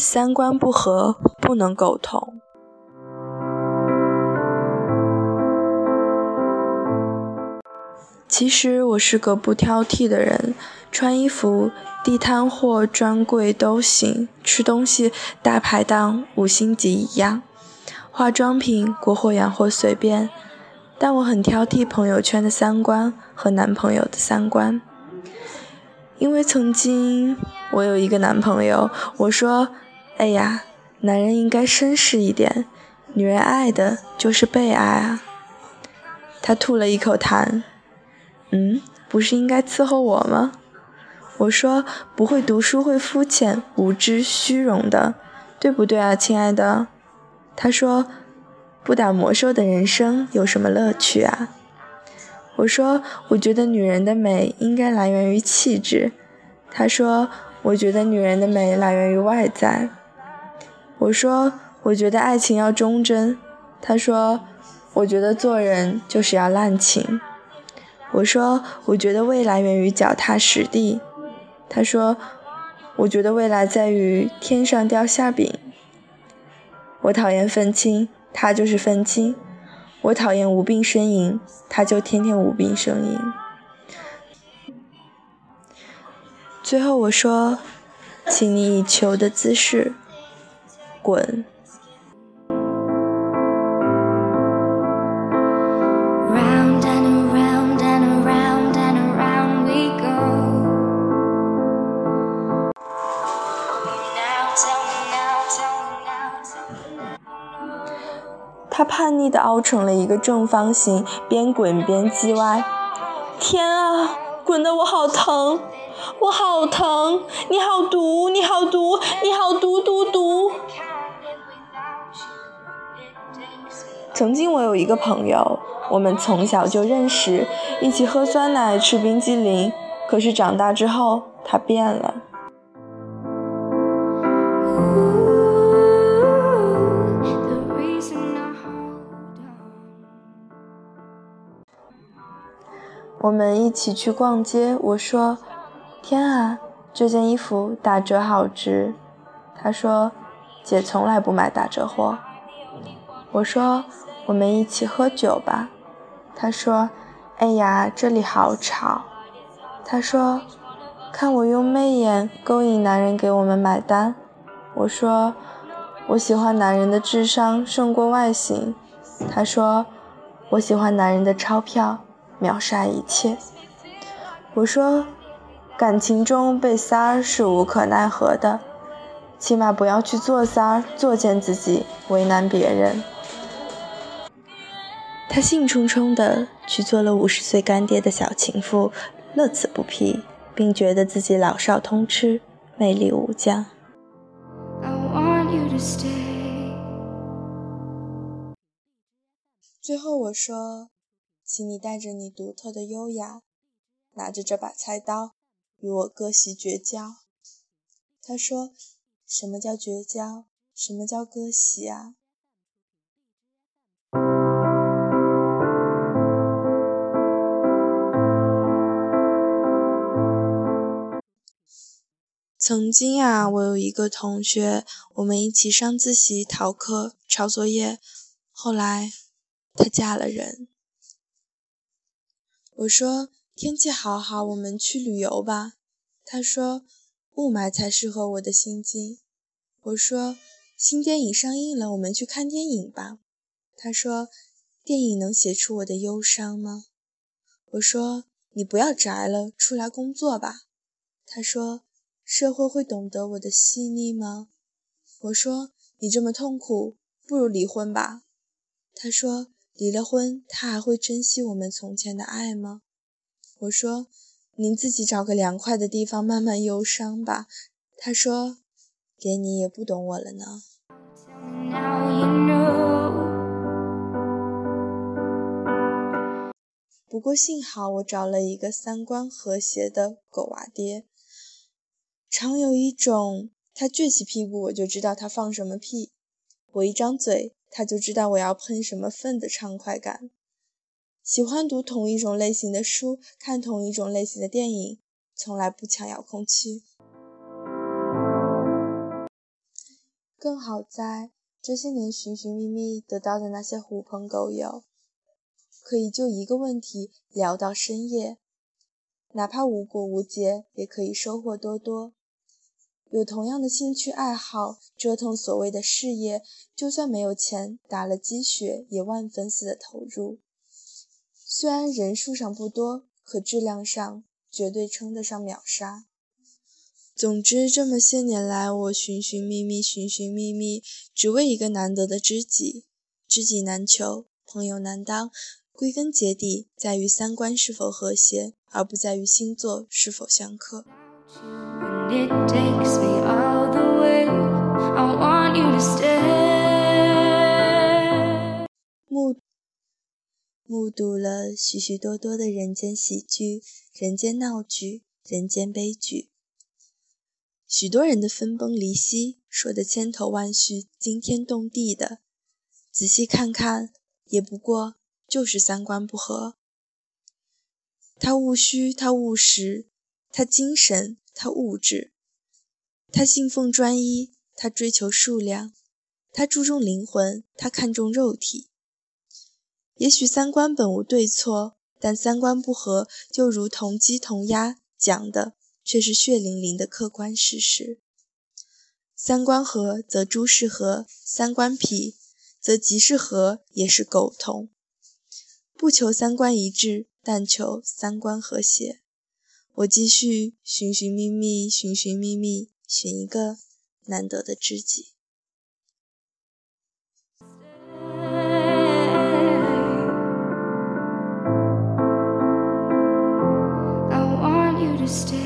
三观不合不能苟同。其实我是个不挑剔的人，穿衣服地摊货、专柜都行，吃东西大排档、五星级一样，化妆品国货洋货随便。但我很挑剔朋友圈的三观和男朋友的三观，因为曾经我有一个男朋友，我说：“哎呀，男人应该绅士一点，女人爱的就是被爱啊。”他吐了一口痰。嗯，不是应该伺候我吗？我说不会读书会肤浅、无知、虚荣的，对不对啊，亲爱的？他说不打魔兽的人生有什么乐趣啊？我说我觉得女人的美应该来源于气质。他说我觉得女人的美来源于外在。我说我觉得爱情要忠贞。他说我觉得做人就是要滥情。我说，我觉得未来源于脚踏实地。他说，我觉得未来在于天上掉馅饼。我讨厌愤青，他就是愤青。我讨厌无病呻吟，他就天天无病呻吟。最后我说，请你以求的姿势滚。他叛逆地凹成了一个正方形，边滚边叽歪。天啊，滚得我好疼，我好疼！你好毒，你好毒，你好毒毒毒！曾经我有一个朋友，我们从小就认识，一起喝酸奶、吃冰激凌。可是长大之后，他变了。我们一起去逛街，我说：“天啊，这件衣服打折好值。”他说：“姐从来不买打折货。”我说：“我们一起喝酒吧。”他说：“哎呀，这里好吵。”他说：“看我用媚眼勾引男人给我们买单。”我说：“我喜欢男人的智商胜过外形。”他说：“我喜欢男人的钞票。”秒杀一切。我说，感情中被三儿是无可奈何的，起码不要去做三儿，作践自己，为难别人。他兴冲冲的去做了五十岁干爹的小情妇，乐此不疲，并觉得自己老少通吃，魅力无疆。最后我说。请你带着你独特的优雅，拿着这把菜刀，与我割席绝交。他说：“什么叫绝交？什么叫割席啊？”曾经啊，我有一个同学，我们一起上自习、逃课、抄作业，后来她嫁了人。我说天气好好，我们去旅游吧。他说雾霾才适合我的心境。我说新电影上映了，我们去看电影吧。他说电影能写出我的忧伤吗？我说你不要宅了，出来工作吧。他说社会会懂得我的细腻吗？我说你这么痛苦，不如离婚吧。他说。离了婚，他还会珍惜我们从前的爱吗？我说：“您自己找个凉快的地方慢慢忧伤吧。”他说：“连你也不懂我了呢。”不过幸好我找了一个三观和谐的狗娃爹。常有一种，他撅起屁股，我就知道他放什么屁；我一张嘴。他就知道我要喷什么粪的畅快感。喜欢读同一种类型的书，看同一种类型的电影，从来不抢遥控器。更好在这些年寻寻觅觅得到的那些狐朋狗友，可以就一个问题聊到深夜，哪怕无果无结，也可以收获多多。有同样的兴趣爱好，折腾所谓的事业，就算没有钱，打了鸡血也万分似的投入。虽然人数上不多，可质量上绝对称得上秒杀。总之，这么些年来，我寻寻觅觅，寻寻觅觅，只为一个难得的知己。知己难求，朋友难当，归根结底在于三观是否和谐，而不在于星座是否相克。目目睹了许许多多的人间喜剧、人间闹剧、人间悲剧，许多人的分崩离析，说的千头万绪、惊天动地的，仔细看看，也不过就是三观不合。他务虚，他务实，他精神。他物质，他信奉专一，他追求数量，他注重灵魂，他看重肉体。也许三观本无对错，但三观不合，就如同鸡同鸭，讲的却是血淋淋的客观事实。三观合则诸事合，三观匹则即是合也是苟同。不求三观一致，但求三观和谐。我继续寻寻觅觅，寻寻觅觅，寻一个难得的知己。stay.